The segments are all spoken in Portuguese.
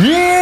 E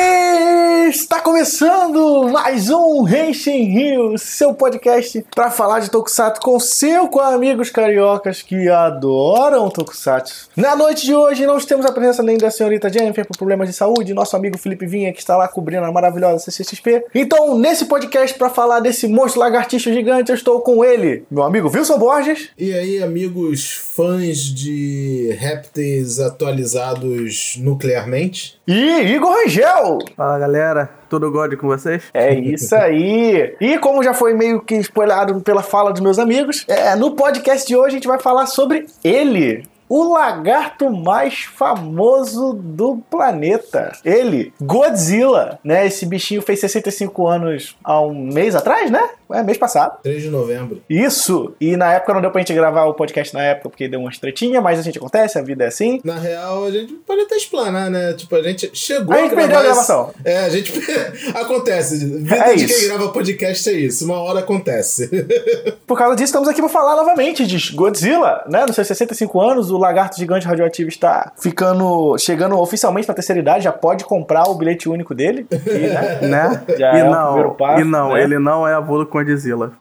está começando mais um Henshin Rio, seu podcast para falar de Tokusatsu com cinco amigos cariocas que adoram Tokusatsu. Na noite de hoje nós temos a presença nem da senhorita Jennifer por problemas de saúde, nosso amigo Felipe Vinha que está lá cobrindo a maravilhosa CCXP. Então, nesse podcast para falar desse monstro lagartixo gigante, eu estou com ele, meu amigo Wilson Borges. E aí, amigos fãs de répteis atualizados nuclearmente? E Igor Rangel. Fala galera, tudo God com vocês? É isso aí. E como já foi meio que spoilado pela fala dos meus amigos, é, no podcast de hoje a gente vai falar sobre ele, o lagarto mais famoso do planeta. Ele, Godzilla, né? Esse bichinho fez 65 anos há um mês atrás, né? É, mês passado. 3 de novembro. Isso! E na época não deu pra gente gravar o podcast na época porque deu uma estretinha, mas a gente acontece, a vida é assim. Na real, a gente pode até explanar, né? Tipo, a gente chegou A gente gravar perdeu a esse- gravação. É, a gente. acontece. Vida É de isso. quem grava podcast é isso. Uma hora acontece. Por causa disso, estamos aqui para falar novamente de Godzilla, né? Nos seus 65 anos, o lagarto gigante radioativo está ficando. chegando oficialmente na terceira idade, já pode comprar o bilhete único dele. E, né? Né? Já e, é o não, primeiro passo, e não, né? ele não é avô do Godzilla.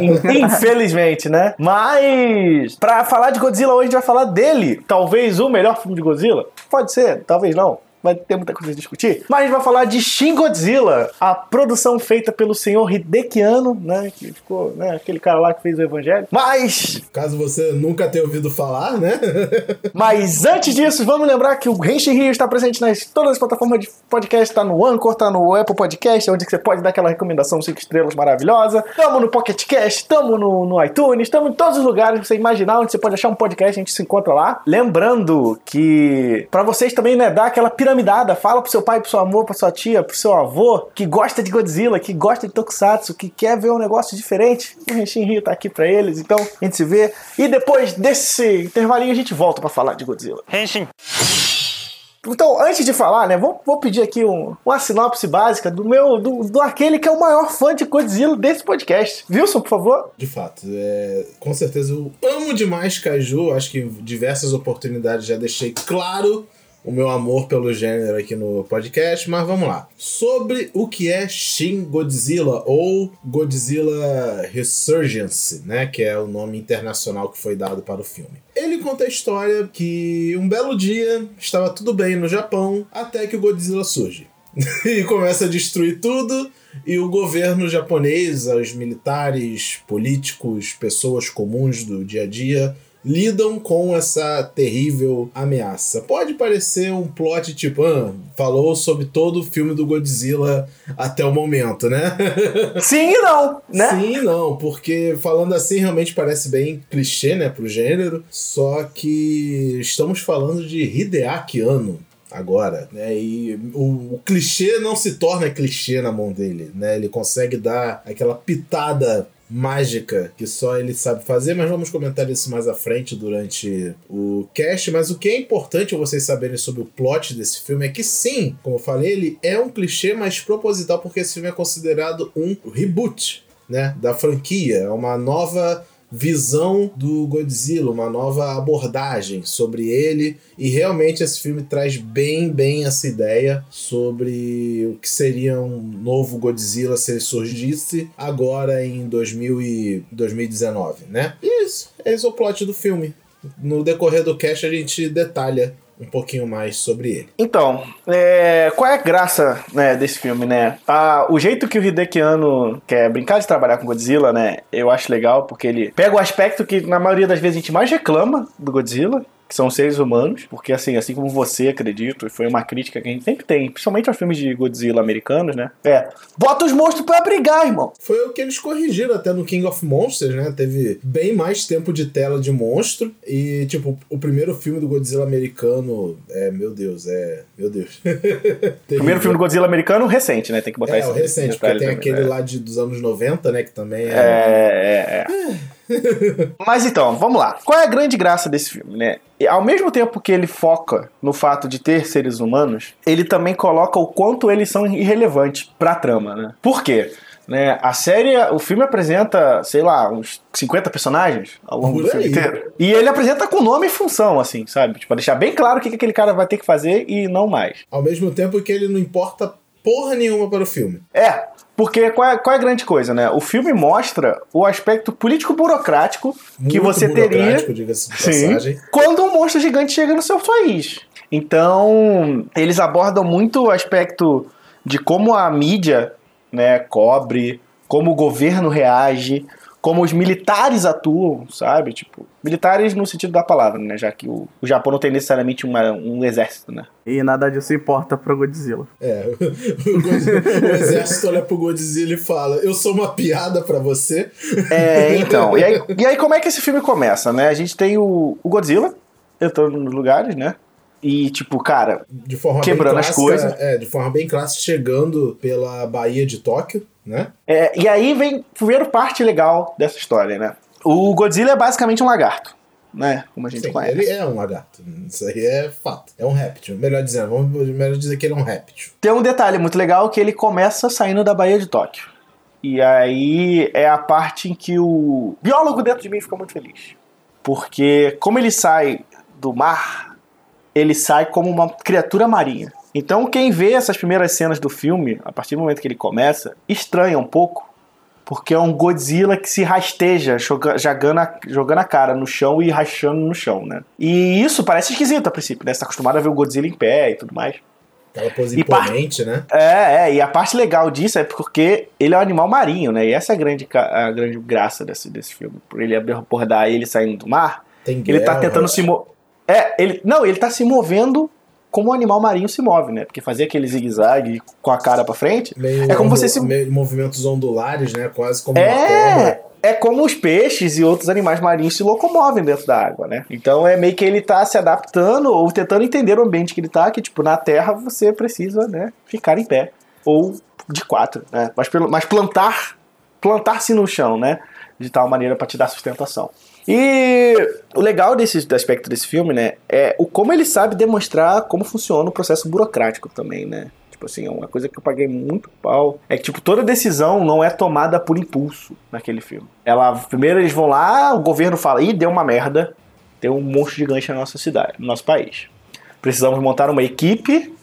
In- infelizmente, né? Mas, pra falar de Godzilla hoje, a gente vai falar dele. Talvez o melhor filme de Godzilla. Pode ser, talvez não. Vai ter muita coisa a discutir. Mas a gente vai falar de Shin Godzilla, a produção feita pelo senhor Hideki Anno, né? Que ficou, né? Aquele cara lá que fez o Evangelho. Mas Caso você nunca tenha ouvido falar, né? Mas antes disso, vamos lembrar que o Renshin Rio está presente nas todas as plataformas de podcast, está no Anchor, está no Apple Podcast, onde você pode dar aquela recomendação 5 estrelas maravilhosa. Tamo no Pocket Cast, tamo no, no iTunes, tamo em todos os lugares que você imaginar onde você pode achar um podcast, a gente se encontra lá. Lembrando que para vocês também, né, dar aquela piramidada, fala pro seu pai, pro seu amor, pra sua tia, pro seu avô, que gosta de Godzilla, que gosta de Tokusatsu, que quer ver um negócio diferente. O Renshin Rio tá aqui pra eles, então a gente se vê. E depois desse intervalinho a gente volta pra falar de Godzilla. 変身 Então, antes de falar, né, vou, vou pedir aqui um- uma sinopse básica do meu, do, do aquele que é o maior fã de Godzilla desse podcast. Wilson, por favor. De fato, é, com certeza eu amo demais Kaiju. Acho que em diversas oportunidades já deixei claro o meu amor pelo gênero aqui no podcast, mas vamos lá. Sobre o que é Shin Godzilla ou Godzilla Resurgence, né, que é o nome internacional que foi dado para o filme. Ele conta a história que um belo dia estava tudo bem no Japão até que o Godzilla surge. e começa a destruir tudo. E o governo japonês, os militares, políticos, pessoas comuns do dia a dia lidam com essa terrível ameaça. Pode parecer um plot tipo, ah, falou sobre todo o filme do Godzilla até o momento, né? Sim e não, né? Sim, e não, porque falando assim realmente parece bem clichê, né, pro gênero. Só que estamos falando de Hideaki Anno agora, né? E o, o clichê não se torna clichê na mão dele, né? Ele consegue dar aquela pitada mágica que só ele sabe fazer, mas vamos comentar isso mais à frente durante o cast. Mas o que é importante vocês saberem sobre o plot desse filme é que sim, como eu falei, ele é um clichê, mas proposital, porque esse filme é considerado um reboot, né, da franquia, é uma nova visão do Godzilla, uma nova abordagem sobre ele e realmente esse filme traz bem, bem essa ideia sobre o que seria um novo Godzilla se ele surgisse agora em 2000 e 2019, né? E isso, esse é o plot do filme. No decorrer do cast a gente detalha um pouquinho mais sobre ele. Então, é, qual é a graça né, desse filme, né? O jeito que o Hideki Anno quer brincar de trabalhar com Godzilla, né? Eu acho legal, porque ele pega o aspecto que na maioria das vezes a gente mais reclama do Godzilla, que são seres humanos, porque assim, assim como você, acredito, e foi uma crítica que a gente sempre tem, principalmente aos filmes de Godzilla americanos, né? É, bota os monstros pra brigar, irmão. Foi o que eles corrigiram até no King of Monsters, né? Teve bem mais tempo de tela de monstro. E, tipo, o primeiro filme do Godzilla americano. É, meu Deus, é. Meu Deus. Primeiro filme do Godzilla americano recente, né? Tem que botar É, isso o recente, porque tem também, aquele né? lá de, dos anos 90, né? Que também é. É, é, é. Mas então, vamos lá. Qual é a grande graça desse filme, né? E ao mesmo tempo que ele foca no fato de ter seres humanos, ele também coloca o quanto eles são irrelevantes pra trama, né? Por quê? Né? A série, o filme apresenta, sei lá, uns 50 personagens ao longo Por do filme aí. inteiro. E ele apresenta com nome e função, assim, sabe? Tipo, pra deixar bem claro o que, que aquele cara vai ter que fazer e não mais. Ao mesmo tempo que ele não importa porra nenhuma para o filme. É, porque qual é, qual é a grande coisa, né? O filme mostra o aspecto político-burocrático que você teria Sim. quando um monstro gigante chega no seu país. Então, eles abordam muito o aspecto de como a mídia né, cobre, como o governo reage, como os militares atuam, sabe? Tipo, militares no sentido da palavra, né? Já que o, o Japão não tem necessariamente uma- um exército, né? E nada disso importa pro Godzilla. É, o, Godzilla- o exército olha pro Godzilla e fala: Eu sou uma piada pra você. É, então. E aí, e aí, como é que esse filme começa, né? A gente tem o, o Godzilla entrando nos lugares, né? E, tipo, cara, De forma Quebrando bem as clássica, coisas. É, de forma bem clássica, chegando pela Baía de Tóquio, né? É, e aí vem a primeira parte legal dessa história, né? O Godzilla é basicamente um lagarto, né? Como a gente Sim, conhece. ele é um lagarto. Isso aí é fato. É um réptil. Melhor dizendo, vamos melhor dizer que ele é um réptil. Tem um detalhe muito legal que ele começa saindo da Baía de Tóquio. E aí é a parte em que o biólogo dentro de mim fica muito feliz. Porque como ele sai do mar, ele sai como uma criatura marinha. Então quem vê essas primeiras cenas do filme, a partir do momento que ele começa, estranha um pouco. Porque é um Godzilla que se rasteja, joga- jogando a, jogando a cara no chão e rachando no chão, né? E isso parece esquisito a princípio, né? Você tá acostumado a ver o Godzilla em pé e tudo mais. Aquela pose E imponente, né? É, é, e a parte legal disso é porque ele é um animal marinho, né? E essa é a grande, a grande graça desse, desse filme. Por ele abordar ele saindo do mar, Tem ele tá guerra, tentando se mover. É, ele. Não, ele tá se movendo como um animal marinho se move, né? Porque fazer aquele zigue-zague com a cara pra frente. Meio É como você se- movimentos ondulares, né? Quase como uma É! cobra. É como os peixes e outros animais marinhos se locomovem dentro da água, né? Então é meio que ele tá se adaptando ou tentando entender o ambiente que ele tá, que tipo, na terra você precisa, né, ficar em pé. Ou de quatro, né? Mas, pelo, mas plantar, plantar-se no chão, né? De tal maneira para te dar sustentação. E o legal desse do aspecto desse filme, né, é o como ele sabe demonstrar como funciona o processo burocrático também, né? Tipo assim, é uma coisa que eu paguei muito pau. É que, tipo, toda decisão não é tomada por impulso naquele filme. Ela, primeiro eles vão lá, o governo fala, ih, deu uma merda, tem um monstro gigante na nossa cidade, no nosso país. Precisamos montar uma equipe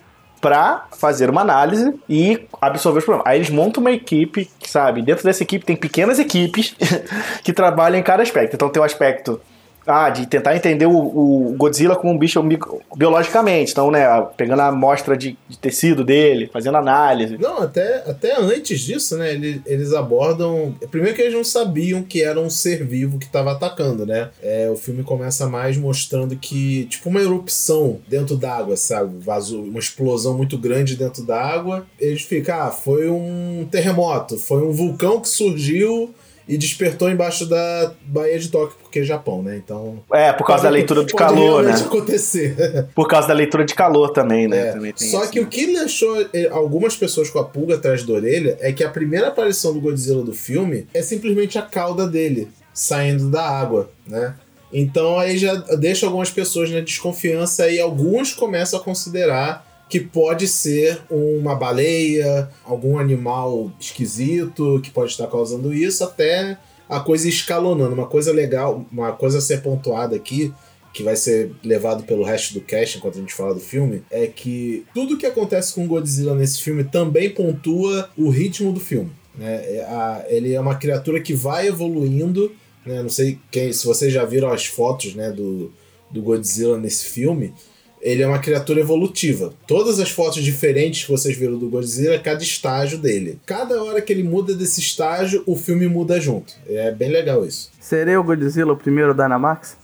pra fazer uma análise e absorver os problemas. Aí eles montam uma equipe, sabe? Dentro dessa equipe tem pequenas equipes que trabalham em cada aspecto. Então tem o aspecto ah, de tentar entender o, o Godzilla como um bicho bi- biologicamente. Então, né, pegando a amostra de, de tecido dele, fazendo análise. Não, até, até antes disso, né? Eles, eles abordam. Primeiro que eles não sabiam que era um ser vivo que estava atacando, né? É, o filme começa mais mostrando que, tipo, uma erupção dentro d'água, sabe? Vazou, uma explosão muito grande dentro d'água. Eles ficam, ah, foi um terremoto, foi um vulcão que surgiu e despertou embaixo da Baía de Tóquio, porque é Japão, né? Então. É, por causa da leitura de calor, né? acontecer. Por causa da leitura de calor também, né? É, Também Só isso, que né? o que deixou eh, algumas pessoas com a pulga atrás da orelha é que a primeira aparição do Godzilla do filme é simplesmente a cauda dele saindo da água, né? Então aí já deixa algumas pessoas na desconfiança e alguns começam a considerar que pode ser uma baleia, algum animal esquisito que pode estar causando isso, até a coisa escalonando. Uma coisa legal, uma coisa a ser pontuada aqui, que vai ser levado pelo resto do cast enquanto a gente fala do filme, é que tudo que acontece com Godzilla nesse filme também pontua o ritmo do filme. Né? É ele é uma criatura que vai evoluindo. Né? Não sei quem, se vocês já viram as fotos né, do, do Godzilla nesse filme. Ele é uma criatura evolutiva. Todas as fotos diferentes que vocês viram do Godzilla, cada estágio dele. Cada hora que ele muda desse estágio, o filme muda junto. É bem legal isso. Seria o Godzilla o primeiro Dynamax?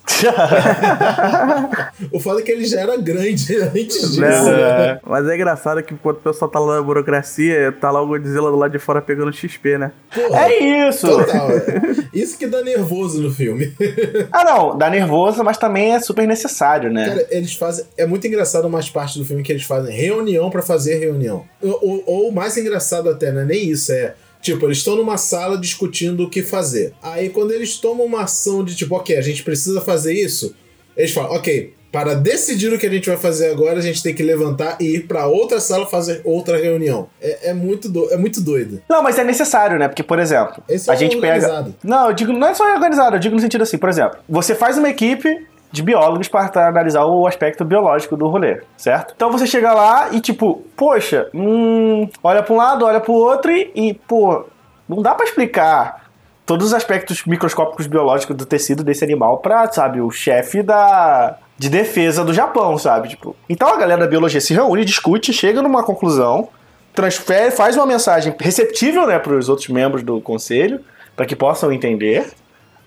O foda é que ele já era grande antes disso. É. né? Mas é engraçado que enquanto o pessoal tá lá na burocracia, tá lá o Godzilla do lado de fora pegando XP, né? Porra, É isso! Total, é. Isso que dá nervoso no filme. Ah, não, dá nervoso, mas também é super necessário, né? Cara, eles fazem. É muito engraçado umas partes do filme que eles fazem reunião pra fazer reunião. Ou, ou- ou mais engraçado até, não é nem isso, é. Tipo, eles estão numa sala discutindo o que fazer. Aí quando eles tomam uma ação de tipo, ok, a gente precisa fazer isso, eles falam, ok, para decidir o que a gente vai fazer agora, a gente tem que levantar e ir para outra sala fazer outra reunião. É, é muito, do, é muito doido. Não, mas é necessário, né? Porque, por exemplo, Esse a é gente organizado. pega. Não, eu digo, não é só organizado, eu digo no sentido assim, por exemplo, você faz uma equipe de biólogos para analisar o aspecto biológico do rolê, certo? Então você chega lá e tipo, poxa, hum, olha para um lado, olha para o outro e, e, pô, não dá para explicar todos os aspectos microscópicos biológicos do tecido desse animal para, sabe, o chefe da de defesa do Japão, sabe? Tipo, então a galera da biologia se reúne, discute, chega numa conclusão, transfere, faz uma mensagem receptível, né, para os outros membros do conselho, para que possam entender,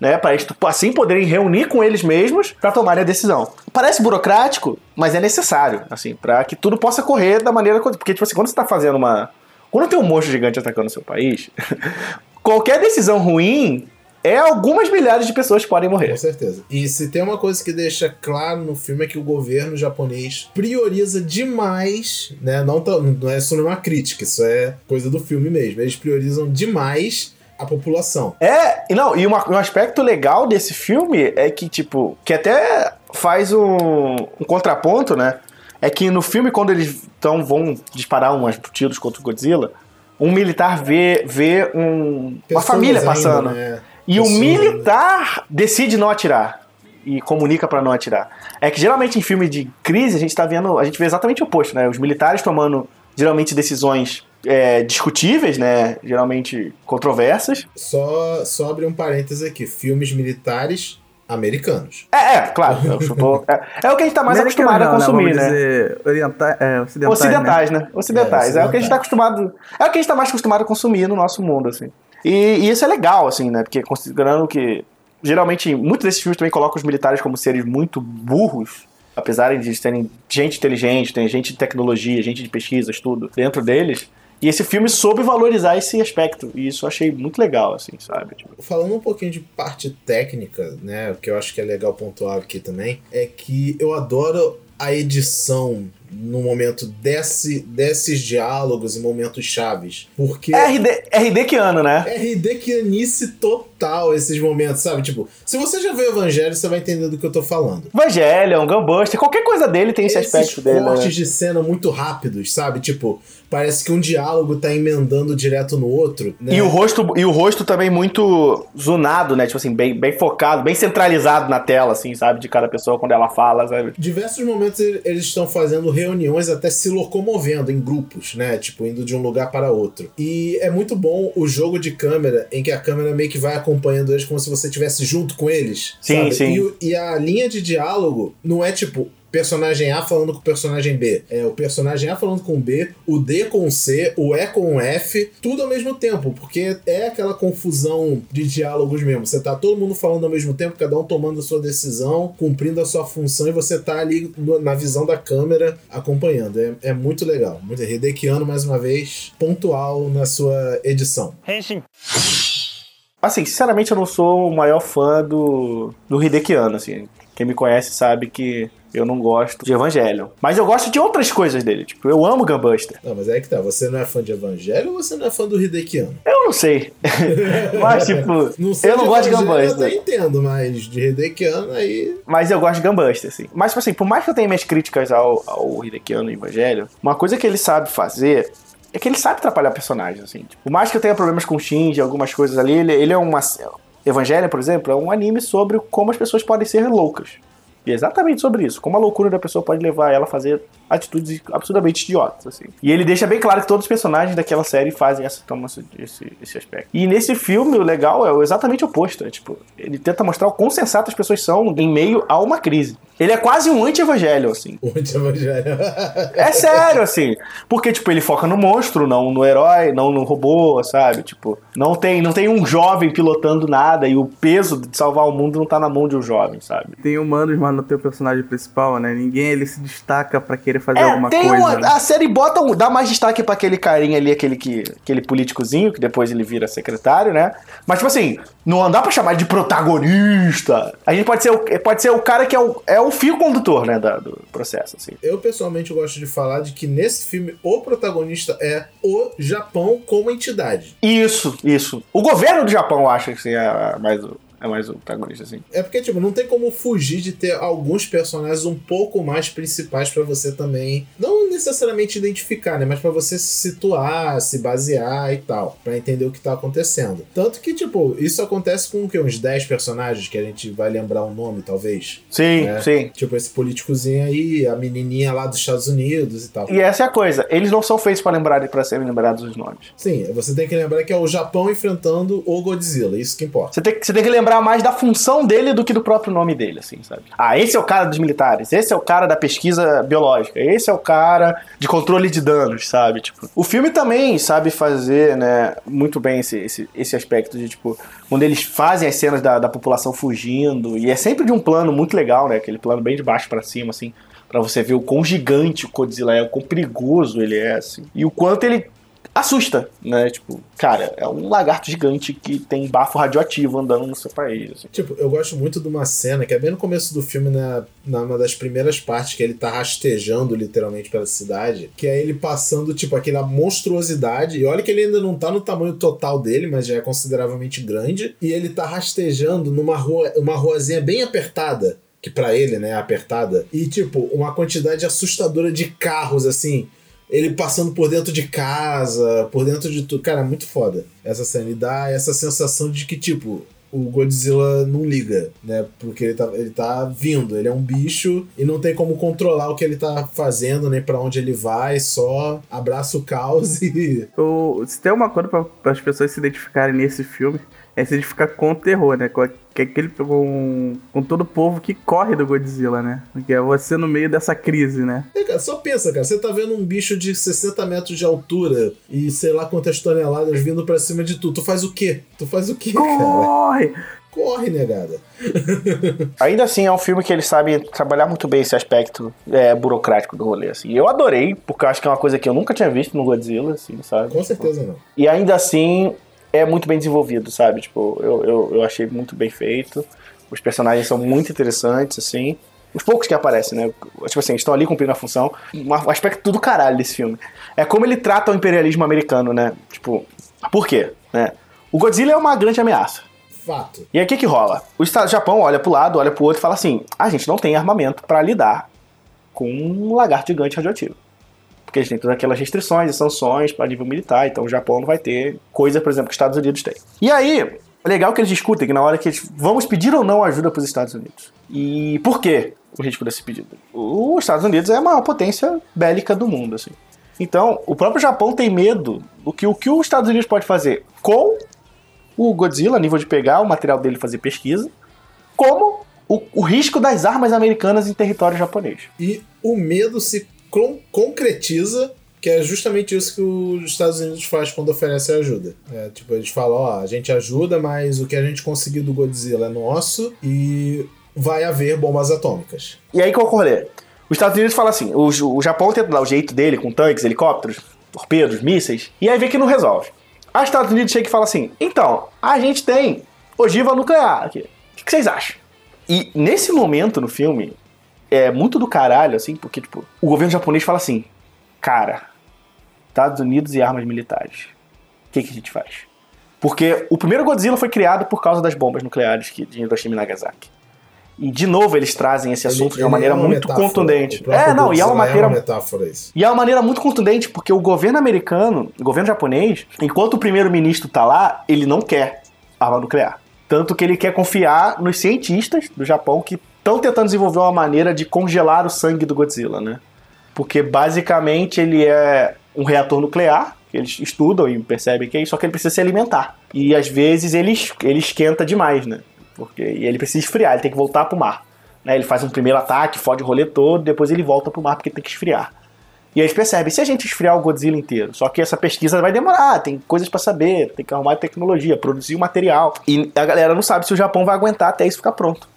né, para eles assim poderem reunir com eles mesmos para tomarem a decisão. Parece burocrático, mas é necessário, assim, para que tudo possa correr da maneira porque tipo assim, quando você tá fazendo uma quando tem um monstro gigante atacando o seu país, qualquer decisão ruim é algumas milhares de pessoas que podem morrer. Com certeza. E se tem uma coisa que deixa claro no filme é que o governo japonês prioriza demais, né? Não, não é não é uma crítica, isso é coisa do filme mesmo. Eles priorizam demais a população. É, e não, e uma- um aspecto legal desse filme é que, tipo, que até faz um, um contraponto, né? É que no filme, quando eles tão, vão disparar umas tiros contra o Godzilla, um militar vê, vê um, uma família ainda, passando. né? E o Pessoas militar decide não atirar. E comunica pra não atirar. É que geralmente em filme de crise a gente tá vendo. A gente vê exatamente o oposto, né? Os militares tomando geralmente decisões é, discutíveis, né? Geralmente controversas. Só, só abrir um parênteses aqui. Filmes militares americanos. É, é, claro. Eu tô- é, é o que a gente tá mais Americano acostumado a não, consumir, vamos né? dizer, orienta- é, ocidentais, Ocidentais, né? né? Ocidentais. É, o que a gente tá acostumado. É o que a gente tá mais acostumado a consumir no nosso mundo, assim. E, e isso é legal, assim, né? Porque considerando que. Geralmente, muitos desses filmes também colocam os militares como seres muito burros. Apesar de eles terem gente inteligente, tem gente de tecnologia, gente de pesquisas, tudo dentro deles. E esse filme soube valorizar esse aspecto. E isso eu achei muito legal, assim, sabe? Tipo, Falando um pouquinho de parte técnica, né, o que eu acho que é legal pontuar aqui também, é que eu adoro a edição no momento desse, desses diálogos e momentos chaves. Porque é RD, RD que ano, né? RD Kianice total esses momentos, sabe? Tipo, se você já viu o Evangelho, você vai entender do que eu tô falando. Evangelion, Gunbuster, qualquer coisa dele tem esse Esses aspecto dele. né? cortes de cena muito rápidos, sabe? Tipo, parece que um diálogo tá emendando direto no outro. Né? E o rosto, e o rosto também muito zonado, né? Tipo assim, bem, bem focado, bem centralizado na tela, assim, sabe? De cada pessoa quando ela fala, sabe? Diversos momentos ele- eles estão fazendo reuniões até se locomovendo em grupos, né? Tipo, indo de um lugar para outro. E é muito bom o jogo de câmera em que a câmera meio que vai acompanhando eles como se você estivesse junto com eles. Sim, sabe? sim. E, e a linha de diálogo não é tipo. Personagem A falando com o personagem B. É o personagem A falando com o B, o D com o C, o E com o F, tudo ao mesmo tempo, porque é aquela confusão de diálogos mesmo. Você tá todo mundo falando ao mesmo tempo, cada um tomando a sua decisão, cumprindo a sua função e você tá ali na visão da câmera acompanhando. É, é muito legal. Muito Hidekiano, mais uma vez, pontual na sua edição. Assim, sinceramente, eu não sou o maior fã do, do Hidekiano, assim. Quem me conhece sabe que eu não gosto de Evangelion. Mas eu gosto de outras coisas dele. Tipo, eu amo Gunbuster. Não, mas é que tá. Você não é fã de Evangelho ou você não é fã do Hidekiano? Eu não sei. mas, tipo, Não sei eu não gosto de Evangelho, Eu entendo, mas de Hidekiano aí. Mas eu gosto de Gunbuster, assim. Mas, tipo assim, por mais que eu tenha minhas críticas ao, ao Hidekiano e Evangelho, uma coisa que ele sabe fazer é que ele sabe atrapalhar personagens, assim. Tipo, por mais que eu tenha problemas com Shinji, algumas coisas ali, ele, ele é uma... Evangelho, por exemplo, é um anime sobre como as pessoas podem ser loucas. E é exatamente sobre isso. Como a loucura da pessoa pode levar ela a fazer atitudes absurdamente idiotas, assim. E ele deixa bem claro que todos os personagens daquela série fazem essa, tomam esse, esse, aspecto. E nesse filme, o legal é o exatamente o oposto. É, tipo, ele tenta mostrar o quão sensato as pessoas são em meio a uma crise. Ele é quase um anti-evangelho, assim. O anti-evangelho. É sério, assim. Porque, tipo, ele foca no monstro, não no herói, não no robô, sabe? Tipo, não tem, não tem um jovem pilotando nada e o peso de salvar o mundo não tá na mão de um jovem, sabe? Tem humanos, mas no teu personagem principal, né? Ninguém ele se destaca pra querer fazer É, alguma tem coisa. uma, né? a série bota um, dá mais destaque pra aquele carinha ali, aquele que aquele políticozinho que depois ele vira secretário, né? Mas tipo assim, não dá pra chamar de protagonista. A gente pode ser o, pode ser o cara que é o, é o fio condutor, né, da- do processo, assim. Eu pessoalmente gosto de falar de que nesse filme o protagonista é o Japão como entidade. Isso, isso. O governo do Japão acha que assim, é mais o- é mais o protagonista, assim. É porque, tipo, não tem como fugir de ter alguns personagens um pouco mais principais pra você também. Não necessariamente identificar, né? Mas pra você se situar, se basear e tal. Pra entender o que tá acontecendo. Tanto que, tipo, isso acontece com o quê? Uns 10 personagens que a gente vai lembrar o nome, talvez. Sim, É. sim. Tipo, esse políticozinho aí, a menininha lá dos Estados Unidos e tal. E essa é a coisa, eles não são feitos pra lembrar para serem lembrados os nomes. Sim, você tem que lembrar que é o Japão enfrentando o Godzilla, isso que importa. Você tem, que- você tem que lembrar mais da função dele do que do próprio nome dele, assim, sabe? Ah, esse é o cara dos militares, esse é o cara da pesquisa biológica, esse é o cara de controle de danos, sabe? Tipo, o filme também sabe fazer, né, muito bem esse, esse, esse aspecto de, tipo, quando eles fazem as cenas da, da população fugindo, e é sempre de um plano muito legal, né? Aquele plano bem de baixo pra cima, assim, pra você ver o quão gigante o Godzilla é, o quão perigoso ele é, assim. E o quanto ele assusta, né? Tipo, cara, é um lagarto gigante que tem bafo radioativo andando no seu país. assim. Tipo, eu gosto muito de uma cena que é bem no começo do filme, na, na uma das primeiras partes, que ele tá rastejando literalmente pela cidade, que é ele passando, tipo, aquela monstruosidade. E olha que ele ainda não tá no tamanho total dele, mas já é consideravelmente grande. E ele tá rastejando numa rua, uma ruazinha bem apertada. Que pra ele, né, é apertada. E, tipo, uma quantidade assustadora de carros, assim. Ele passando por dentro de casa, por dentro de tudo. Cara, é muito foda essa cena. E dá essa sensação de que, tipo, o Godzilla não liga, né? Porque ele tá, ele tá vindo, ele é um bicho e não tem como controlar o que ele tá fazendo, nem pra onde ele vai, só abraça o caos e. O, se tem uma coisa para as pessoas se identificarem nesse filme, é se identificar com o terror, né? Com, que é aquele, com, com todo o povo que corre do Godzilla, né? Que é você no meio dessa crise, né? É, cara, só pensa, cara, você tá vendo um bicho de 60 metros de altura e sei lá quantas toneladas vindo pra cima de tu. Tu faz o quê? Tu faz o quê, cara? Corre! Corre, negada. Ainda assim, é um filme que ele sabe trabalhar muito bem esse aspecto é, burocrático do rolê, assim. Eu adorei, porque eu acho que é uma coisa que eu nunca tinha visto no Godzilla, assim, sabe? Com certeza não. E ainda assim, é muito bem desenvolvido, sabe? Tipo, eu, eu, eu achei muito bem feito. Os personagens são muito interessantes, assim. Os poucos que aparecem, né? Tipo assim, estão ali cumprindo a função. Um aspecto do caralho desse filme. É como ele trata o imperialismo americano, né? Tipo, por quê? Né? O Godzilla é uma grande ameaça. Fato. E aí o que que rola? O Estado- Japão olha pro lado, olha pro outro e fala assim: a gente não tem armamento pra lidar com um lagarto gigante radioativo. Porque gente tem todas aquelas restrições e sanções para nível militar, então o Japão não vai ter coisa, por exemplo, que os Estados Unidos têm. E aí, é legal que eles discutem que na hora que eles vamos pedir ou não ajuda para os Estados Unidos. E por quê o risco desse pedido? Os Estados Unidos é a maior potência bélica do mundo, assim. Então, o próprio Japão tem medo do que o que os Estados Unidos pode fazer com o Godzilla, a nível de pegar o material dele e fazer pesquisa, como o, o risco das armas americanas em território japonês. E o medo se concretiza, que é justamente isso que os Estados Unidos faz quando oferece ajuda. É, tipo, eles falam, ó, a gente ajuda, mas o que a gente conseguiu do Godzilla é nosso e vai haver bombas atômicas. E aí que ocorre? Os Estados Unidos falam assim: o, o Japão tenta dar o jeito dele com tanques, helicópteros, torpedos, mísseis, e aí vê que não resolve. Os Estados Unidos chega e fala assim: então, a gente tem ogiva nuclear aqui. O que, que vocês acham? E nesse momento no filme, é muito do caralho, assim, porque, tipo, o governo japonês fala assim: cara, Estados Unidos e armas militares. O que, que a gente faz? Porque o primeiro Godzilla foi criado por causa das bombas nucleares que, de Hiroshima e Nagasaki. E de novo eles trazem esse assunto de uma Ele- ele maneira é uma muito metáfora. contundente. É, não, e é uma maneira. metáfora isso. E é uma maneira muito contundente, porque o governo americano, o governo japonês, enquanto o primeiro-ministro tá lá, ele não quer arma nuclear. Tanto que ele quer confiar nos cientistas do Japão que estão tentando desenvolver uma maneira de congelar o sangue do Godzilla, né? Porque basicamente ele é um reator nuclear, que eles estudam e percebem que é isso, só que ele precisa se alimentar. E às vezes ele, ele esquenta demais, né? Porque e ele precisa esfriar, ele tem que voltar pro mar. Né? Ele faz um primeiro ataque, fode o rolê todo, depois ele volta pro mar porque tem que esfriar. E aí eles percebem, se a gente esfriar o Godzilla inteiro, só que essa pesquisa vai demorar, tem coisas pra saber, tem que arrumar tecnologia, produzir o material. E a galera não sabe se o Japão vai aguentar até isso ficar pronto.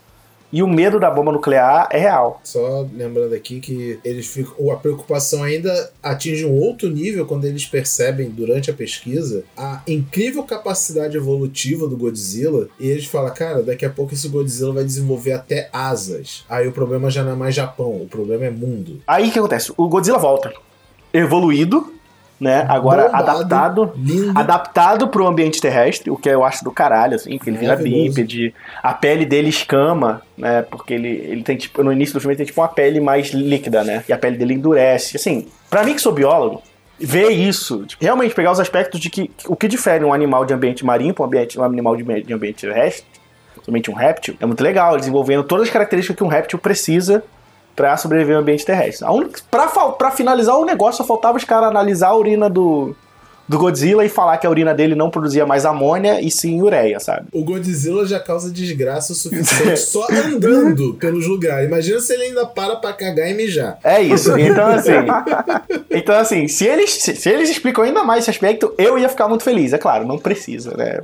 E o medo da bomba nuclear é real. Só lembrando aqui que eles ficam, a preocupação ainda atinge um outro nível quando eles percebem durante a pesquisa a incrível capacidade evolutiva do Godzilla e eles falam, cara, daqui a pouco esse Godzilla vai desenvolver até asas. Aí o problema já não é mais Japão, o problema é mundo. Aí o que acontece? O Godzilla volta evoluído né? Agora Bombado, adaptado, lindo. adaptado pro ambiente terrestre, o que eu acho do caralho, assim, porque ele vira bípede, a pele dele escama, né? Porque ele, ele tem, tipo, no início do filme ele tem tipo uma pele mais líquida, né? E a pele dele endurece. Assim, pra mim que sou biólogo, ver isso, tipo, realmente pegar os aspectos de que o que difere um animal de ambiente marinho para um, ambiente, um animal de, de ambiente terrestre, somente um réptil, é muito legal, desenvolvendo todas as características que um réptil precisa pra sobreviver no ambiente terrestre. A única, pra, finalizar o negócio, só faltava os caras analisar a urina do, do Godzilla e falar que a urina dele não produzia mais amônia e sim ureia, sabe? O Godzilla já causa desgraça o suficiente só andando pelos lugares. Imagina se ele ainda para pra cagar e mijar. É isso. Então, assim. então, assim, se eles, se, eles explicam ainda mais esse aspecto, eu ia ficar muito feliz. É claro, não precisa, né?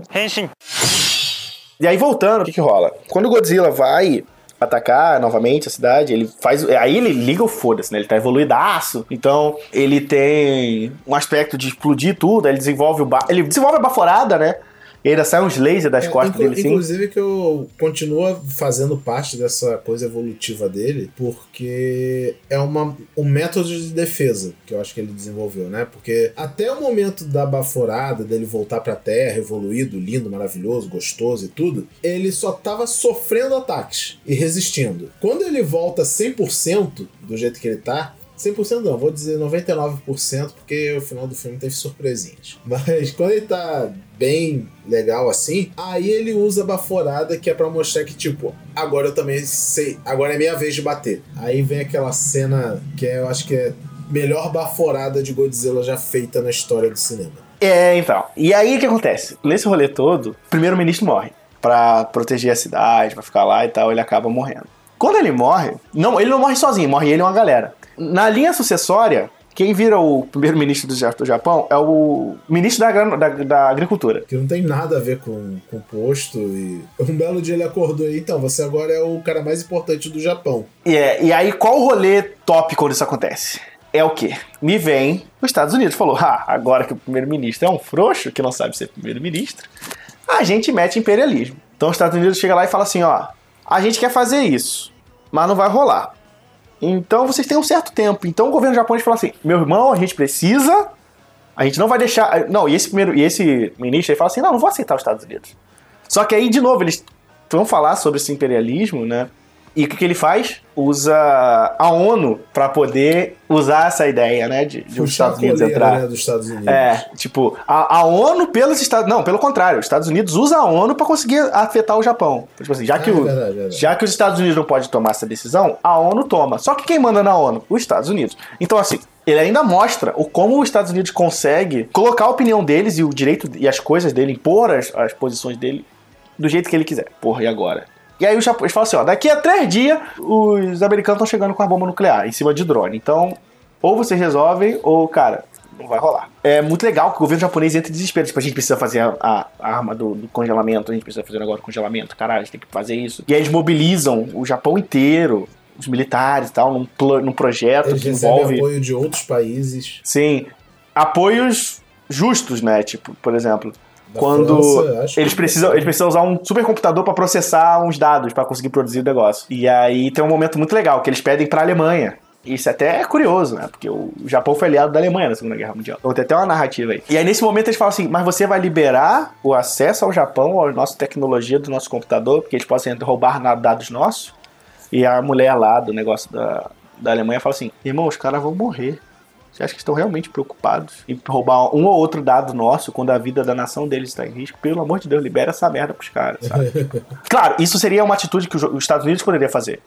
E aí, voltando, o que, que rola? Quando o Godzilla vai atacar novamente a cidade, ele faz. Aí ele liga o foda-se, né? Ele tá evoluidaço. Então, ele tem um aspecto de explodir tudo, ele desenvolve o. Ba... Ele desenvolve a baforada, né? E ainda sai uns lasers das É, costas inclu- dele, assim. Inclusive que eu continua fazendo parte dessa coisa evolutiva dele, porque é uma, um método de defesa que eu acho que ele desenvolveu, né? Porque até o momento da baforada, dele voltar pra Terra, evoluído, lindo, maravilhoso, gostoso e tudo, ele só tava sofrendo ataques e resistindo. Quando ele volta 100% do jeito que ele tá, 100% não, vou dizer 99%, porque o final do filme teve surpresinhas. Mas quando ele tá bem legal assim, aí ele usa a baforada que é pra mostrar que, tipo, agora eu também sei, agora é minha vez de bater. Aí vem aquela cena que é, eu acho que é melhor baforada de Godzilla já feita na história do cinema. É, então. E aí o que acontece? Nesse rolê todo, o primeiro-ministro morre. Pra proteger a cidade, pra ficar lá e tal, ele acaba morrendo. Quando ele morre, não, ele não morre sozinho, morre ele e uma galera. Na linha sucessória, quem vira o primeiro-ministro do Ja- do Japão é o ministro da, da, da Agricultura. Que não tem nada a ver com, com o posto e... Um belo dia ele acordou aí, então, você agora é o cara mais importante do Japão. E, é, e aí, qual o rolê top quando isso acontece? É o quê? Me vem os Estados Unidos. Falou, ah, agora que o primeiro-ministro é um frouxo, que não sabe ser primeiro-ministro, a gente mete imperialismo. Então os Estados Unidos chega lá e fala assim, ó, a gente quer fazer isso, mas não vai rolar. Então vocês têm um certo tempo. Então o governo japonês fala assim, meu irmão, a gente precisa, a gente não vai deixar... Não, e esse, primeiro, e esse ministro aí fala assim, não, não vou aceitar os Estados Unidos. Só que aí, de novo, eles vão falar sobre esse imperialismo, né? E o que, que ele faz? Usa a ONU para poder usar essa ideia, né? De, de os Estados Unidos entrar. né, dos Estados Unidos. É, tipo, a, a ONU pelos Estados. Não, pelo contrário, os Estados Unidos usa a ONU para conseguir afetar o Japão. Tipo assim, já que, Ah, o, verdade, verdade. já que os Estados Unidos não podem tomar essa decisão, a ONU toma. Só que quem manda na ONU? Os Estados Unidos. Então, assim, ele ainda mostra o como os Estados Unidos consegue colocar a opinião deles e o direito e as coisas dele, impor as, as posições dele do jeito que ele quiser. Porra, e agora? E aí os japoneses falam assim, ó, daqui a três dias os americanos estão chegando com a bomba nuclear em cima de drone. Então, ou vocês resolvem, ou, cara, não vai rolar. É muito legal que o governo japonês entra em desespero. Tipo, a gente precisa fazer a, a- a arma do, do congelamento, a gente precisa fazer o negócio do congelamento, caralho, a gente tem que fazer isso. E aí eles mobilizam o Japão inteiro, os militares e tal, num, pla- num projeto Eles que envolve... apoio de outros países. Sim, apoios justos, né? Tipo, por exemplo, Da quando França, eles precisam, eles precisam usar um supercomputador para processar uns dados para conseguir produzir o negócio. E aí tem um momento muito legal que eles pedem para a Alemanha. Isso até é curioso, né? Porque o Japão foi aliado da Alemanha na Segunda Guerra Mundial. Então tem até uma narrativa aí. E aí nesse momento eles falam assim: mas você vai liberar o acesso ao Japão, à nossa tecnologia do nosso computador, porque eles podem roubar dados nossos? E a mulher lá do negócio da, da Alemanha fala assim: irmão, os caras vão morrer. Você acha que estão realmente preocupados em roubar um ou outro dado nosso quando a vida da nação deles está em risco? Pelo amor de Deus, libera essa merda pros caras, sabe? claro, isso seria uma atitude que os os Estados Unidos poderia fazer.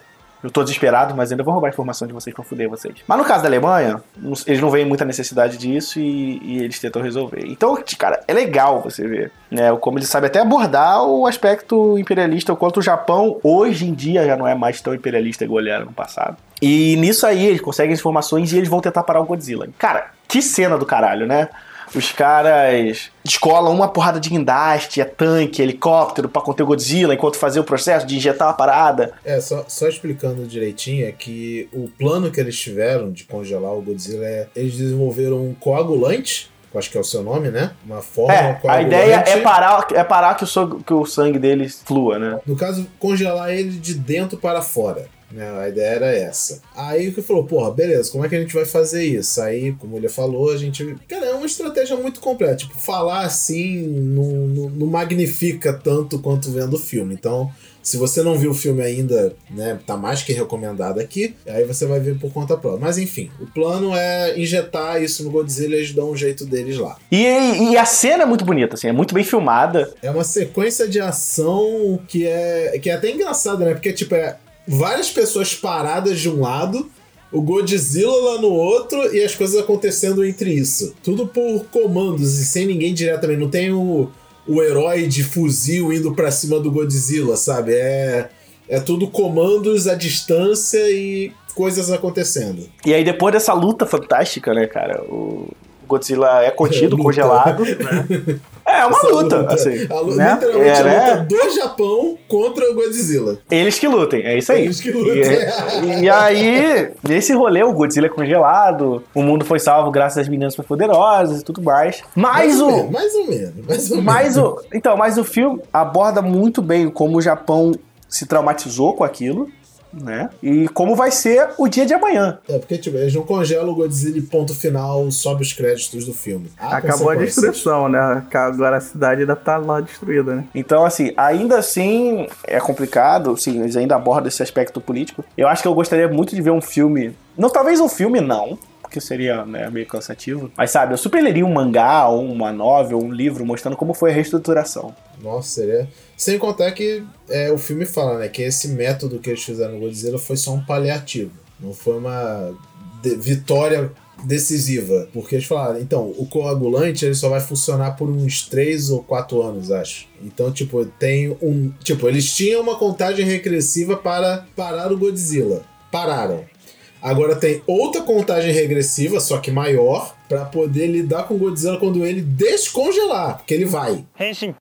Eu tô desesperado, mas ainda vou roubar a informação de vocês pra fuder vocês. Mas no caso da Alemanha, eles não veem muita necessidade disso e, e eles tentam resolver. Então, cara, é legal você ver, né? Como eles sabem até abordar o aspecto imperialista, o quanto o Japão hoje em dia já não é mais tão imperialista igual ele era no passado. E nisso aí eles conseguem as informações e eles vão tentar parar o Godzilla. Cara, que cena do caralho, né? Os caras descolam uma porrada de guindaste, é tanque, helicóptero pra conter o Godzilla enquanto fazia o processo de injetar a parada. É, só, só explicando direitinho, é que o plano que eles tiveram de congelar o Godzilla é. Eles desenvolveram um coagulante, acho que é o seu nome, né? Uma forma É, a ideia é parar, é parar que, o sangue, que o sangue deles flua, né? No caso, congelar ele de dentro para fora. Né? A ideia era essa. Aí o que falou, porra, beleza, como é que a gente vai fazer isso? Aí, como ele falou, a gente. Cara, é uma estratégia muito completa. Tipo, falar assim não, não, não magnifica tanto quanto vendo o filme. Então, se você não viu o filme ainda, né, tá mais que recomendado aqui, aí você vai ver por conta própria. Mas enfim, o plano é injetar isso no Godzilla e eles dão um jeito deles lá. E, e a cena é muito bonita, assim, é muito bem filmada. É uma sequência de ação que é, que é até engraçada, né? Porque, tipo, é várias pessoas paradas de um lado, o Godzilla lá no outro e as coisas acontecendo entre isso. Tudo por comandos e sem ninguém diretamente. Não tem o o herói de fuzil indo para cima do Godzilla, sabe? É, é tudo comandos à distância e coisas acontecendo. E aí depois dessa luta fantástica, né, cara, o Godzilla é contido, é, congelado, né? É uma luta, luta, assim. A luta, né? Literalmente é, a luta né? do Japão contra o Godzilla. Eles que lutem, é isso aí. Eles que lutem. E, e aí, nesse rolê, o Godzilla é congelado, o mundo foi salvo graças às meninas poderosas e tudo mais. Mas mais o. Menos, mais ou menos, mais ou mais menos. O, então, mas o filme aborda muito bem como o Japão se traumatizou com aquilo né? E como vai ser o dia de amanhã. É, porque tipo, eles não congelam o Godzilla e ponto final, sobe os créditos do filme. Há Acabou a destruição, né? Agora a cidade ainda tá lá destruída, né? Então, assim, ainda assim é complicado, sim, eles ainda abordam esse aspecto político. Eu acho que eu gostaria muito de ver um filme. Não, talvez um filme não, que seria né, meio cansativo. Mas sabe, eu super leria um mangá, ou uma novel, um livro mostrando como foi a reestruturação. Nossa, seria. Sem contar que é, o filme fala, né, que esse método que eles fizeram no Godzilla foi só um paliativo. Não foi uma de vitória decisiva. Porque eles falaram, então, o coagulante ele só vai funcionar por uns 3 ou 4 anos, acho. Então, tipo, tem um. Tipo, eles tinham uma contagem regressiva para parar o Godzilla. Pararam. Agora tem outra contagem regressiva, só que maior, para poder lidar com o Godzilla quando ele descongelar, porque ele vai. Henshin.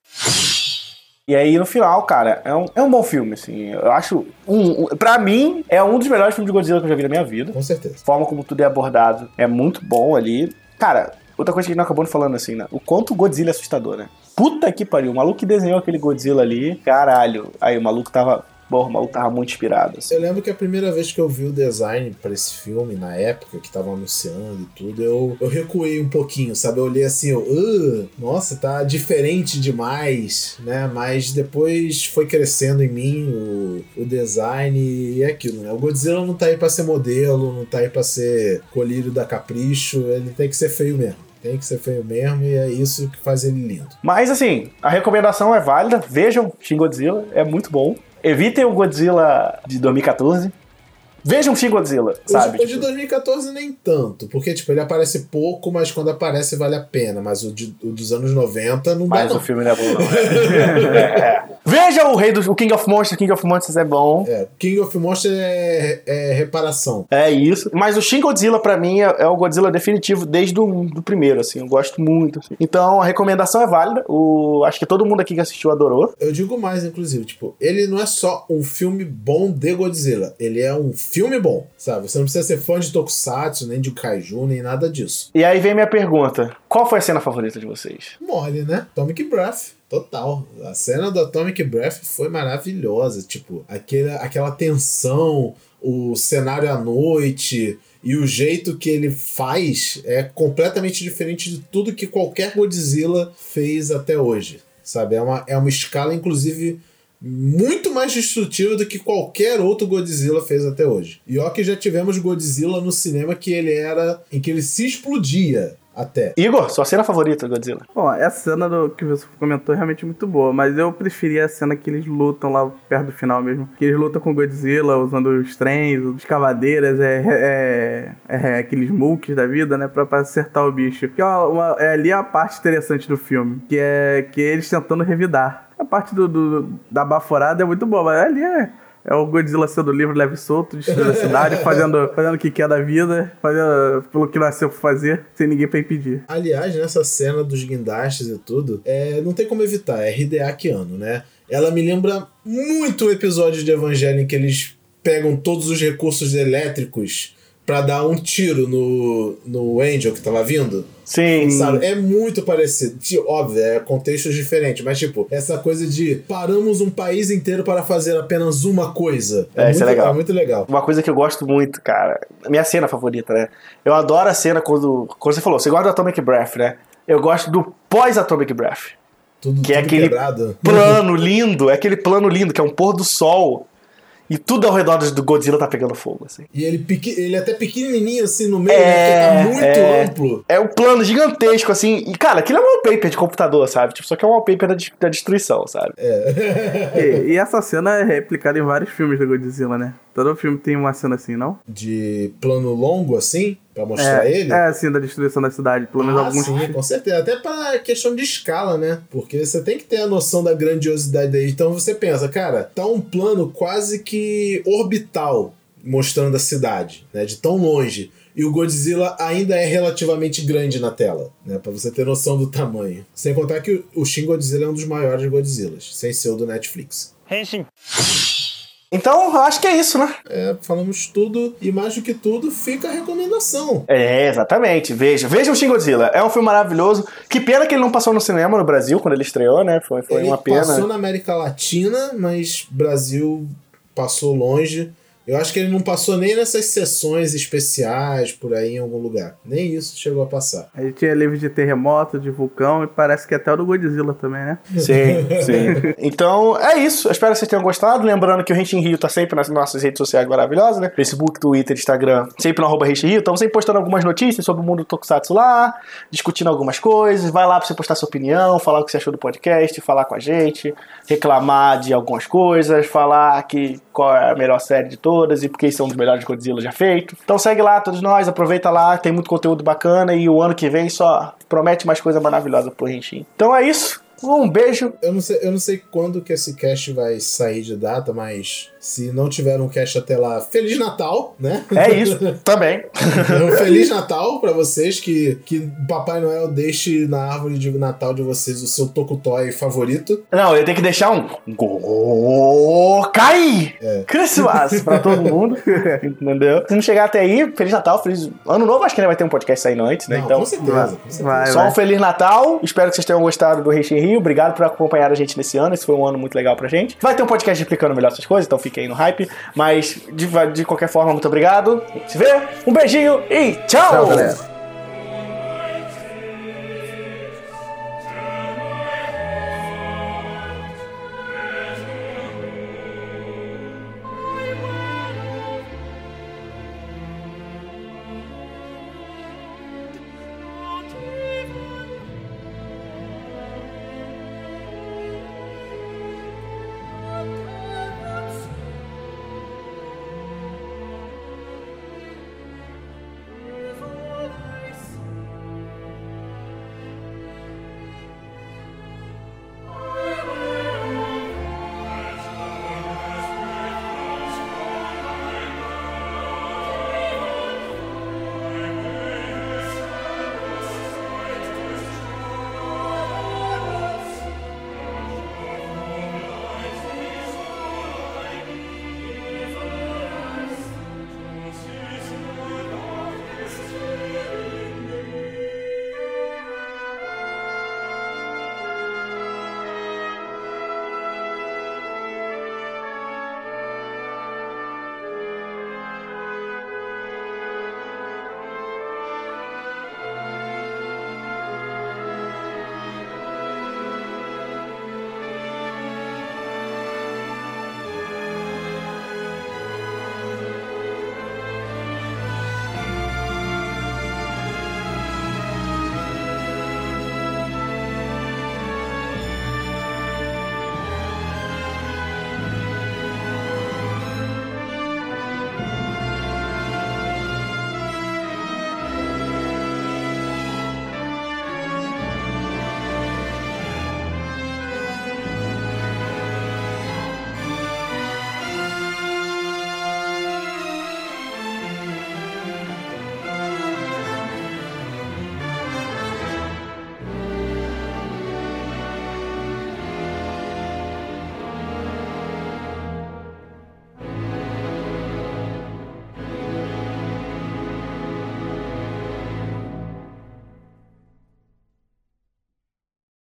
E aí, no final, cara, é um, é um bom filme, assim. Eu acho. Um, um, pra mim, é um dos melhores filmes de Godzilla que eu já vi na minha vida. Com certeza. A forma como tudo é abordado é muito bom ali. Cara, outra coisa que a gente não acabou falando, assim, né? O quanto o Godzilla é assustador, né? Puta que pariu. O maluco que desenhou aquele Godzilla ali, caralho. Aí o maluco tava Porra, o maluco tava muito inspirado. Assim. Eu lembro que a primeira vez que eu vi o design para esse filme, na época que tava anunciando e tudo, eu, eu recuei um pouquinho, sabe? Eu olhei assim, eu, uh, nossa, tá diferente demais, né? Mas depois foi crescendo em mim o, o design e é aquilo, né? O Godzilla não tá aí pra ser modelo, não tá aí pra ser colírio da capricho, ele tem que ser feio mesmo. Tem que ser feio mesmo e é isso que faz ele lindo. Mas assim, a recomendação é válida. Vejam Shin Godzilla, é muito bom. Evitem o Godzilla de 2014. Vejam Shin Godzilla, sabe? O de 2014 tipo, nem tanto, porque tipo, ele aparece pouco, mas quando aparece vale a pena. Mas o, de, o dos anos 90 não mas dá. Mas o filme não é bom, não. é, é. Veja o rei do o King of Monsters, King of Monsters é bom. É, King of Monsters é, é reparação. É isso. Mas o Shin Godzilla, pra mim, é, é o Godzilla definitivo desde o do primeiro, assim. Eu gosto muito. Assim. Então, a recomendação é válida. O, acho que todo mundo aqui que assistiu adorou. Eu digo mais, inclusive, tipo, ele não é só um filme bom de Godzilla. Ele é um filme bom, sabe? Você não precisa ser fã de Tokusatsu, nem de Kaiju, nem nada disso. E aí vem minha pergunta. Qual foi a cena favorita de vocês? Mole, né? Atomic Breath. Total. A cena do Atomic Breath foi maravilhosa. Tipo, aquele, aquela tensão, o cenário à noite e o jeito que ele faz é completamente diferente de tudo que qualquer Godzilla fez até hoje. Sabe? É uma, é uma escala, inclusive muito mais destrutiva do que qualquer outro Godzilla fez até hoje. E ó que já tivemos Godzilla no cinema que ele era em que ele se explodia até. Igor, sua cena favorita do Godzilla? Bom, essa cena do que você comentou é realmente muito boa, mas eu preferia a cena que eles lutam lá perto do final mesmo. Que eles lutam com o Godzilla usando os trens, as cavadeiras, é, é, é, aqueles mooks da vida, né, pra, pra acertar o bicho. Que é, uma, é ali a parte interessante do filme, que é que é eles tentando revidar. A parte do, do, da baforada é muito boa, mas ali é é o Godzilla sendo livre, leve e solto, destruindo a cidade, fazendo, fazendo o que quer da vida, fazendo pelo que nasceu pra fazer, sem ninguém pra impedir. Aliás, nessa cena dos guindastes e tudo, é, não tem como evitar, é Hideaki Anno, né? Ela me lembra muito o episódio de Evangelho em que eles pegam todos os recursos elétricos pra dar um tiro no, no Angel que tava vindo. Sim. Sabe? É muito parecido. Óbvio, é contextos diferentes, mas tipo, essa coisa de paramos um país inteiro para fazer apenas uma coisa. É, isso muito, é legal. É muito legal. Uma coisa que eu gosto muito, cara. Minha cena favorita, né? Eu adoro a cena quando. Quando você falou, você gosta do Atomic Breath, né? Eu gosto do pós-Atomic Breath. Tudo, Que é tudo aquele quebrado. Plano lindo, é aquele plano lindo, que é um pôr do sol. E tudo ao redor do Godzilla tá pegando fogo, assim. E ele, pequ... ele é até pequenininho assim no meio, É, né? Porque tá muito é. amplo. É um plano gigantesco, assim. E, cara, aquilo é um wallpaper de computador, sabe? Tipo, só que é um wallpaper da, de- da destruição, sabe? E, e essa cena é replicada em vários filmes do Godzilla, né? Todo filme tem uma cena assim, não? De plano longo assim, pra mostrar é, ele. é assim, da destruição da cidade. Pelo menos Ah, alguns. sim, com certeza. Até pra questão de escala, né? Porque você tem que ter a noção da grandiosidade daí. Então você pensa, cara, tá um plano quase que orbital mostrando a cidade, né? De tão longe. E o Godzilla ainda é relativamente grande na tela, né? Pra você ter noção do tamanho. Sem contar que o Shin Godzilla é um dos maiores Godzillas, sem ser o do Netflix. Então, eu acho que é isso, né? É, falamos tudo e mais do que tudo fica a recomendação. É, exatamente. Veja. Veja o Shin Godzilla. É um filme maravilhoso. Que pena que ele não passou no cinema no Brasil quando ele estreou, né? Foi, foi Ele uma pena. passou na América Latina, mas Brasil passou longe. Eu acho que ele não passou nem nessas sessões especiais por aí em algum lugar. Nem isso chegou a passar. A gente tinha livro de terremoto, de vulcão e parece que até o do Godzilla também, né? Sim, sim. Então, é isso. Eu espero que vocês tenham gostado. Lembrando que o Rente em Rio tá sempre nas nossas redes sociais maravilhosas, né? Facebook, Twitter, Instagram, sempre no arroba Rente em Rio. Estamos sempre postando algumas notícias sobre o mundo do Tokusatsu lá, discutindo algumas coisas. Vai lá pra você postar sua opinião, falar o que você achou do podcast, falar com a gente, reclamar de algumas coisas, falar que qual é a melhor série de e porque são os melhores Godzilla já feitos. Então segue lá, todos nós, aproveita lá, tem muito conteúdo bacana e o ano que vem só promete mais coisa maravilhosa pro Renshin. Então é isso. Um beijo Eu não sei, eu não sei quando que esse cast vai sair de data, mas se não tiver um cast até lá, Feliz Natal, né? É isso, também. Um Feliz Natal pra vocês, que, que Papai Noel deixe na árvore de Natal de vocês o seu Tokutoy favorito. Não, eu tenho que deixar um Gokai Christmas pra todo mundo, entendeu? Se não chegar até aí, Feliz Natal, Feliz Ano Novo, acho que ainda vai ter um podcast saindo antes, né? Não, então, com certeza. com certeza. Vai, só vai. um Feliz Natal, espero que vocês tenham gostado do Reixo em Rio, obrigado por acompanhar a gente nesse ano, esse foi um ano muito legal pra gente. Vai ter um podcast explicando melhor essas coisas, então fiquem aí no hype, mas de, de qualquer forma, muito obrigado, se vê, um beijinho e tchau! Tchau.